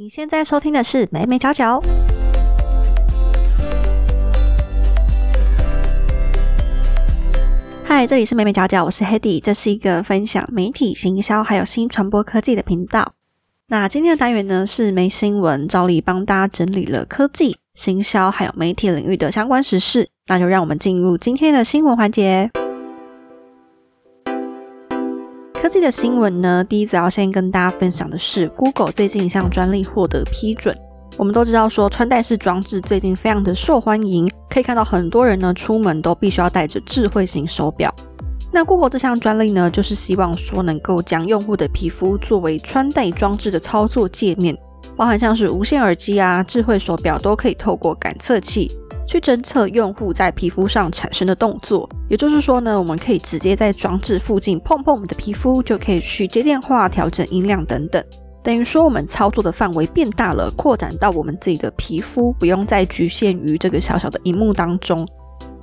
你现在收听的是美美角角。嗨，这里是美美角角，我是 Hedy，这是一个分享媒体行销还有新传播科技的频道。那今天的单元呢是没新闻，照例帮大家整理了科技、行销还有媒体领域的相关时事。那就让我们进入今天的新闻环节。科技的新闻呢，第一则要先跟大家分享的是，Google 最近一项专利获得批准。我们都知道说，穿戴式装置最近非常的受欢迎，可以看到很多人呢出门都必须要带着智慧型手表。那 Google 这项专利呢，就是希望说能够将用户的皮肤作为穿戴装置的操作界面，包含像是无线耳机啊、智慧手表都可以透过感测器。去侦测用户在皮肤上产生的动作，也就是说呢，我们可以直接在装置附近碰碰我们的皮肤，就可以去接电话、调整音量等等。等于说，我们操作的范围变大了，扩展到我们自己的皮肤，不用再局限于这个小小的荧幕当中。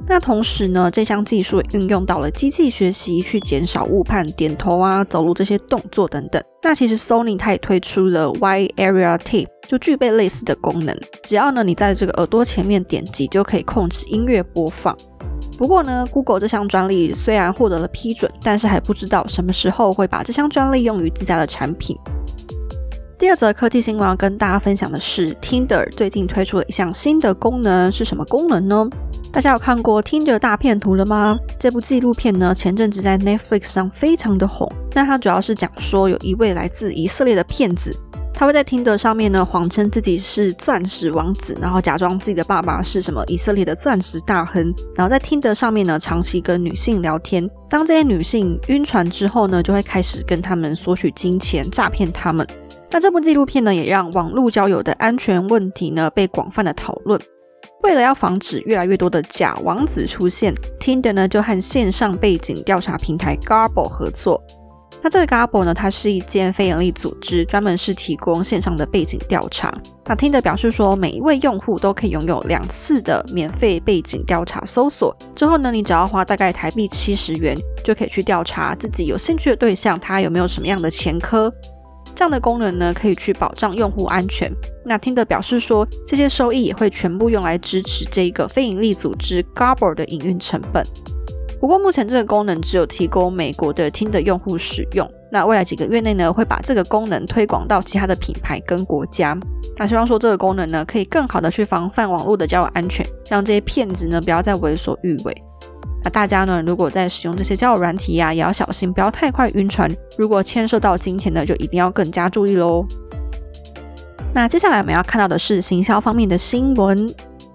那同时呢，这项技术运用到了机器学习，去减少误判、点头啊、走路这些动作等等。那其实 Sony 它也推出了 Wide Area Tape，就具备类似的功能。只要呢你在这个耳朵前面点击，就可以控制音乐播放。不过呢，Google 这项专利虽然获得了批准，但是还不知道什么时候会把这项专利用于自家的产品。第二则科技新闻要跟大家分享的是，Tinder 最近推出了一项新的功能，是什么功能呢？大家有看过听德大片图了吗？这部纪录片呢，前阵子在 Netflix 上非常的红。那它主要是讲说，有一位来自以色列的骗子，他会在听德上面呢，谎称自己是钻石王子，然后假装自己的爸爸是什么以色列的钻石大亨，然后在听德上面呢，长期跟女性聊天。当这些女性晕船之后呢，就会开始跟他们索取金钱，诈骗他们。那这部纪录片呢，也让网络交友的安全问题呢被广泛的讨论。为了要防止越来越多的假王子出现，Tinder 呢就和线上背景调查平台 Garble 合作。那这个 Garble 呢，它是一间非营利组织，专门是提供线上的背景调查。那 Tinder 表示说，每一位用户都可以拥有两次的免费背景调查搜索。之后呢，你只要花大概台币七十元，就可以去调查自己有兴趣的对象，他有没有什么样的前科。这样的功能呢，可以去保障用户安全。那听的表示说，这些收益也会全部用来支持这个非营利组织 Garber 的营运成本。不过目前这个功能只有提供美国的听的用户使用。那未来几个月内呢，会把这个功能推广到其他的品牌跟国家。那希望说这个功能呢，可以更好的去防范网络的交友安全，让这些骗子呢不要再为所欲为。那大家呢，如果在使用这些交友软体呀，也要小心，不要太快晕船。如果牵涉到金钱呢，就一定要更加注意喽。那接下来我们要看到的是行销方面的新闻。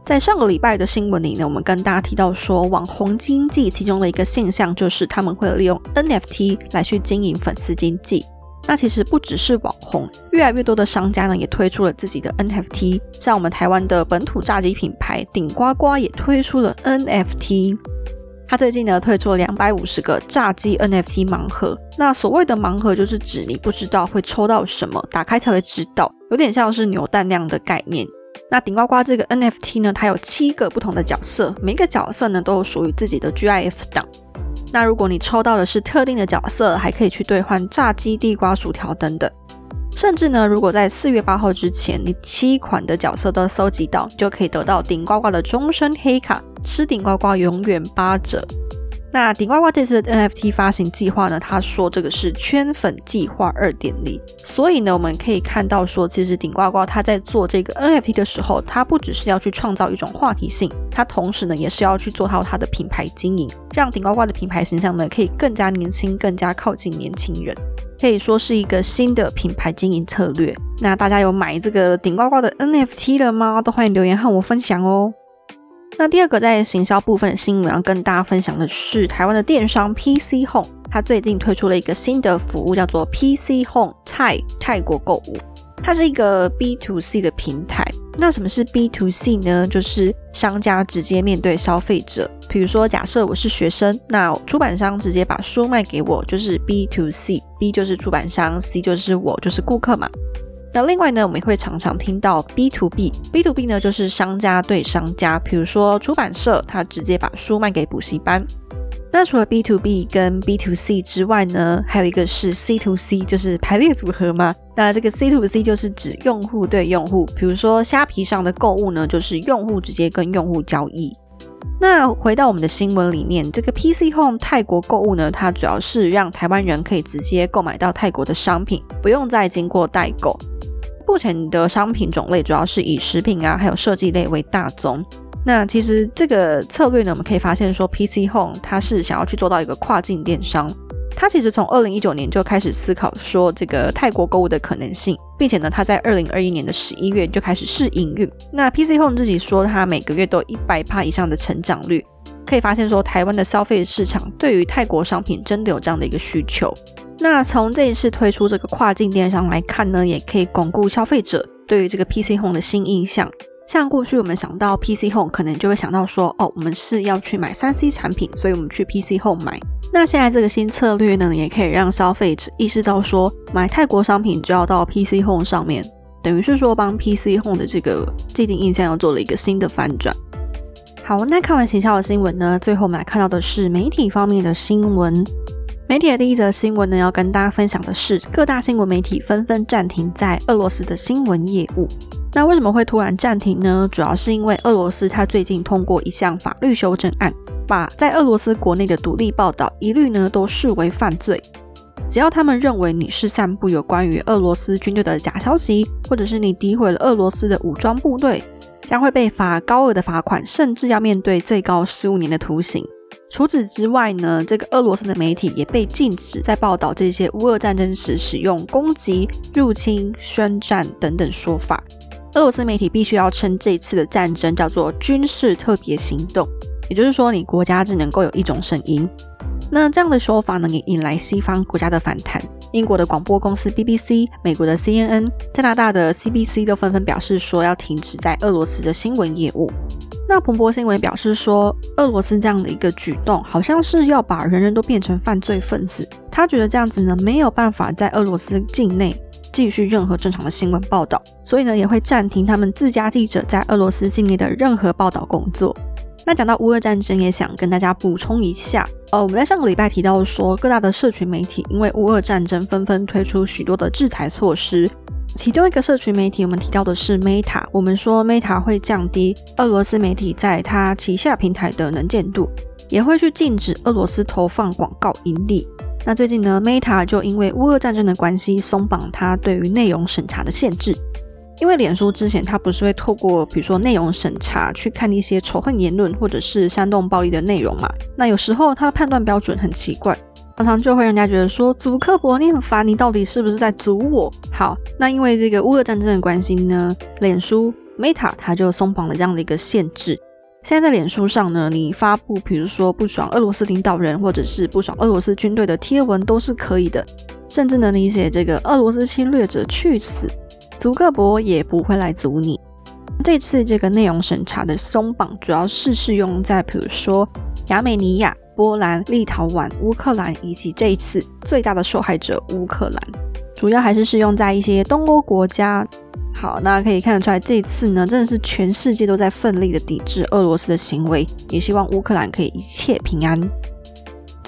在上个礼拜的新闻里呢，我们跟大家提到说，网红经济其中的一个现象就是他们会利用 NFT 来去经营粉丝经济。那其实不只是网红，越来越多的商家呢也推出了自己的 NFT。像我们台湾的本土炸鸡品牌顶呱呱也推出了 NFT。他最近呢推出了两百五十个炸鸡 NFT 盲盒。那所谓的盲盒就是指你不知道会抽到什么，打开才会知道，有点像是扭蛋那样的概念。那顶呱呱这个 NFT 呢，它有七个不同的角色，每个角色呢都有属于自己的 GIF 档。那如果你抽到的是特定的角色，还可以去兑换炸鸡、地瓜、薯条等等。甚至呢，如果在四月八号之前，你七款的角色都搜集到，就可以得到顶呱呱的终身黑卡，吃顶呱呱永远八折。那顶呱呱这次的 NFT 发行计划呢，他说这个是圈粉计划二点零。所以呢，我们可以看到说，其实顶呱呱他在做这个 NFT 的时候，他不只是要去创造一种话题性，他同时呢，也是要去做好他的品牌经营，让顶呱呱的品牌形象呢，可以更加年轻，更加靠近年轻人。可以说是一个新的品牌经营策略。那大家有买这个顶呱呱的 NFT 了吗？都欢迎留言和我分享哦。那第二个在行销部分新闻要跟大家分享的是，台湾的电商 PC Home，它最近推出了一个新的服务，叫做 PC Home 泰泰国购物。它是一个 B to C 的平台。那什么是 B to C 呢？就是商家直接面对消费者。比如说，假设我是学生，那出版商直接把书卖给我，就是 B to C。B 就是出版商，C 就是我，就是顾客嘛。那另外呢，我们会常常听到 B to B。B to B 呢，就是商家对商家。比如说出版社，他直接把书卖给补习班。那除了 B to B 跟 B to C 之外呢，还有一个是 C to C，就是排列组合嘛。那这个 C to C 就是指用户对用户，比如说虾皮上的购物呢，就是用户直接跟用户交易。那回到我们的新闻里面，这个 PC Home 泰国购物呢，它主要是让台湾人可以直接购买到泰国的商品，不用再经过代购。目前的商品种类主要是以食品啊，还有设计类为大宗。那其实这个策略呢，我们可以发现说，PC Home 它是想要去做到一个跨境电商。它其实从二零一九年就开始思考说这个泰国购物的可能性，并且呢，它在二零二一年的十一月就开始试营运。那 PC Home 自己说，它每个月都一百趴以上的成长率，可以发现说，台湾的消费市场对于泰国商品真的有这样的一个需求。那从这一次推出这个跨境电商来看呢，也可以巩固消费者对于这个 PC Home 的新印象。像过去我们想到 PC Home，可能就会想到说，哦，我们是要去买三 C 产品，所以我们去 PC Home 买。那现在这个新策略呢，也可以让消费者意识到说，买泰国商品就要到 PC Home 上面，等于是说帮 PC Home 的这个既定印象又做了一个新的反转。好，那看完行销的新闻呢，最后我们来看到的是媒体方面的新闻。媒体的第一则新闻呢，要跟大家分享的是，各大新闻媒体纷纷暂停在俄罗斯的新闻业务。那为什么会突然暂停呢？主要是因为俄罗斯它最近通过一项法律修正案，把在俄罗斯国内的独立报道一律呢都视为犯罪。只要他们认为你是散布有关于俄罗斯军队的假消息，或者是你诋毁了俄罗斯的武装部队，将会被罚高额的罚款，甚至要面对最高十五年的徒刑。除此之外呢，这个俄罗斯的媒体也被禁止在报道这些乌俄战争时使用攻击、入侵、宣战等等说法。俄罗斯媒体必须要称这次的战争叫做军事特别行动，也就是说，你国家只能够有一种声音。那这样的说法呢，也引来西方国家的反弹。英国的广播公司 BBC、美国的 CNN、加拿大的 CBC 都纷纷表示说要停止在俄罗斯的新闻业务。那彭博新闻表示说，俄罗斯这样的一个举动，好像是要把人人都变成犯罪分子。他觉得这样子呢，没有办法在俄罗斯境内。继续任何正常的新闻报道，所以呢也会暂停他们自家记者在俄罗斯境内的任何报道工作。那讲到乌俄战争，也想跟大家补充一下，呃，我们在上个礼拜提到说，各大的社群媒体因为乌俄战争纷纷推出许多的制裁措施，其中一个社群媒体我们提到的是 Meta，我们说 Meta 会降低俄罗斯媒体在它旗下平台的能见度，也会去禁止俄罗斯投放广告盈利。那最近呢，Meta 就因为乌俄战争的关系松绑它对于内容审查的限制。因为脸书之前它不是会透过比如说内容审查去看一些仇恨言论或者是煽动暴力的内容嘛？那有时候它的判断标准很奇怪，常常就会让人家觉得说，祖克伯你很烦，你到底是不是在阻我？好，那因为这个乌俄战争的关系呢，脸书 Meta 它就松绑了这样的一个限制。现在在脸书上呢，你发布比如说不爽俄罗斯领导人或者是不爽俄罗斯军队的贴文都是可以的，甚至呢你写这个俄罗斯侵略者去死，足克伯也不会来阻你。这次这个内容审查的松绑主要是适用在比如说亚美尼亚、波兰、立陶宛、乌克兰以及这一次最大的受害者乌克兰，主要还是适用在一些东欧国家。好，那可以看得出来，这次呢，真的是全世界都在奋力的抵制俄罗斯的行为，也希望乌克兰可以一切平安。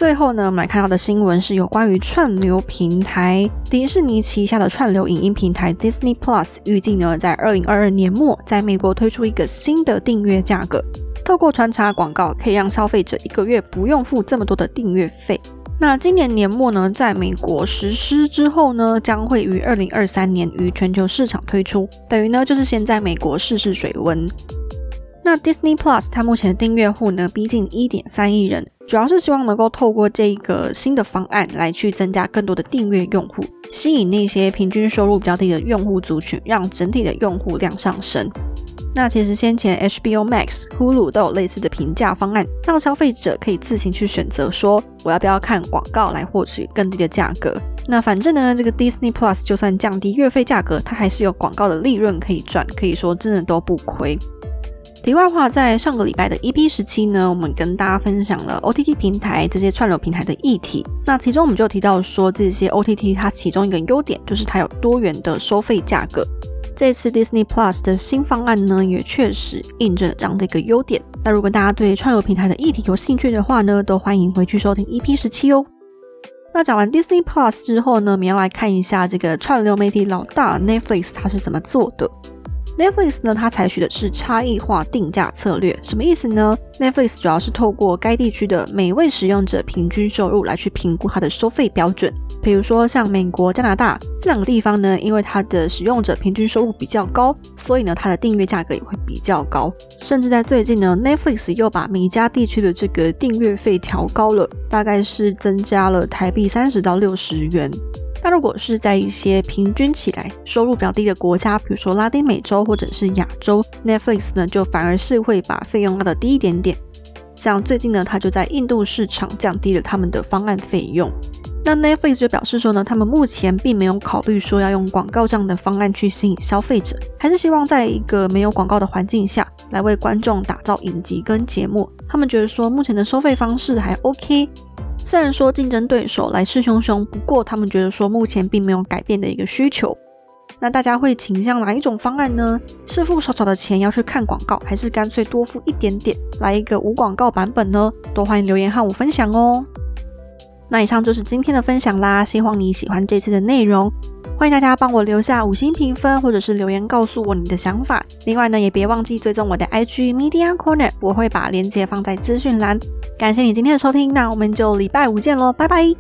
最后呢，我们来看到的新闻是有关于串流平台迪士尼旗下的串流影音平台 Disney Plus，预计呢在二零二二年末在美国推出一个新的订阅价格，透过穿插广告，可以让消费者一个月不用付这么多的订阅费。那今年年末呢，在美国实施之后呢，将会于二零二三年于全球市场推出，等于呢就是先在美国试试水温。那 Disney Plus 它目前的订阅户呢，逼近一点三亿人，主要是希望能够透过这个新的方案来去增加更多的订阅用户，吸引那些平均收入比较低的用户族群，让整体的用户量上升。那其实先前 HBO Max、Hulu 都有类似的评价方案，让消费者可以自行去选择，说我要不要看广告来获取更低的价格。那反正呢，这个 Disney Plus 就算降低月费价格，它还是有广告的利润可以赚，可以说真的都不亏。题外话，在上个礼拜的 EP 十七呢，我们跟大家分享了 OTT 平台这些串流平台的议题。那其中我们就提到说，这些 OTT 它其中一个优点就是它有多元的收费价格。这次 Disney Plus 的新方案呢，也确实印证了这样的一个优点。那如果大家对串流平台的议题有兴趣的话呢，都欢迎回去收听 EP 十七哦。那讲完 Disney Plus 之后呢，我们要来看一下这个串流媒体老大 Netflix 它是怎么做的。Netflix 呢，它采取的是差异化定价策略，什么意思呢？Netflix 主要是透过该地区的每位使用者平均收入来去评估它的收费标准。比如说像美国、加拿大这两个地方呢，因为它的使用者平均收入比较高，所以呢，它的订阅价格也会比较高。甚至在最近呢，Netflix 又把每家地区的这个订阅费调高了，大概是增加了台币三十到六十元。那如果是在一些平均起来收入比较低的国家，比如说拉丁美洲或者是亚洲，Netflix 呢就反而是会把费用拉得低一点点。像最近呢，它就在印度市场降低了他们的方案费用。那 Netflix 就表示说呢，他们目前并没有考虑说要用广告这样的方案去吸引消费者，还是希望在一个没有广告的环境下来为观众打造影集跟节目。他们觉得说目前的收费方式还 OK。虽然说竞争对手来势汹汹，不过他们觉得说目前并没有改变的一个需求。那大家会倾向哪一种方案呢？是付少少的钱要去看广告，还是干脆多付一点点来一个无广告版本呢？都欢迎留言和我分享哦。那以上就是今天的分享啦，希望你喜欢这次的内容。欢迎大家帮我留下五星评分，或者是留言告诉我你的想法。另外呢，也别忘记追踪我的 IG Media Corner，我会把链接放在资讯栏。感谢你今天的收听，那我们就礼拜五见喽，拜拜。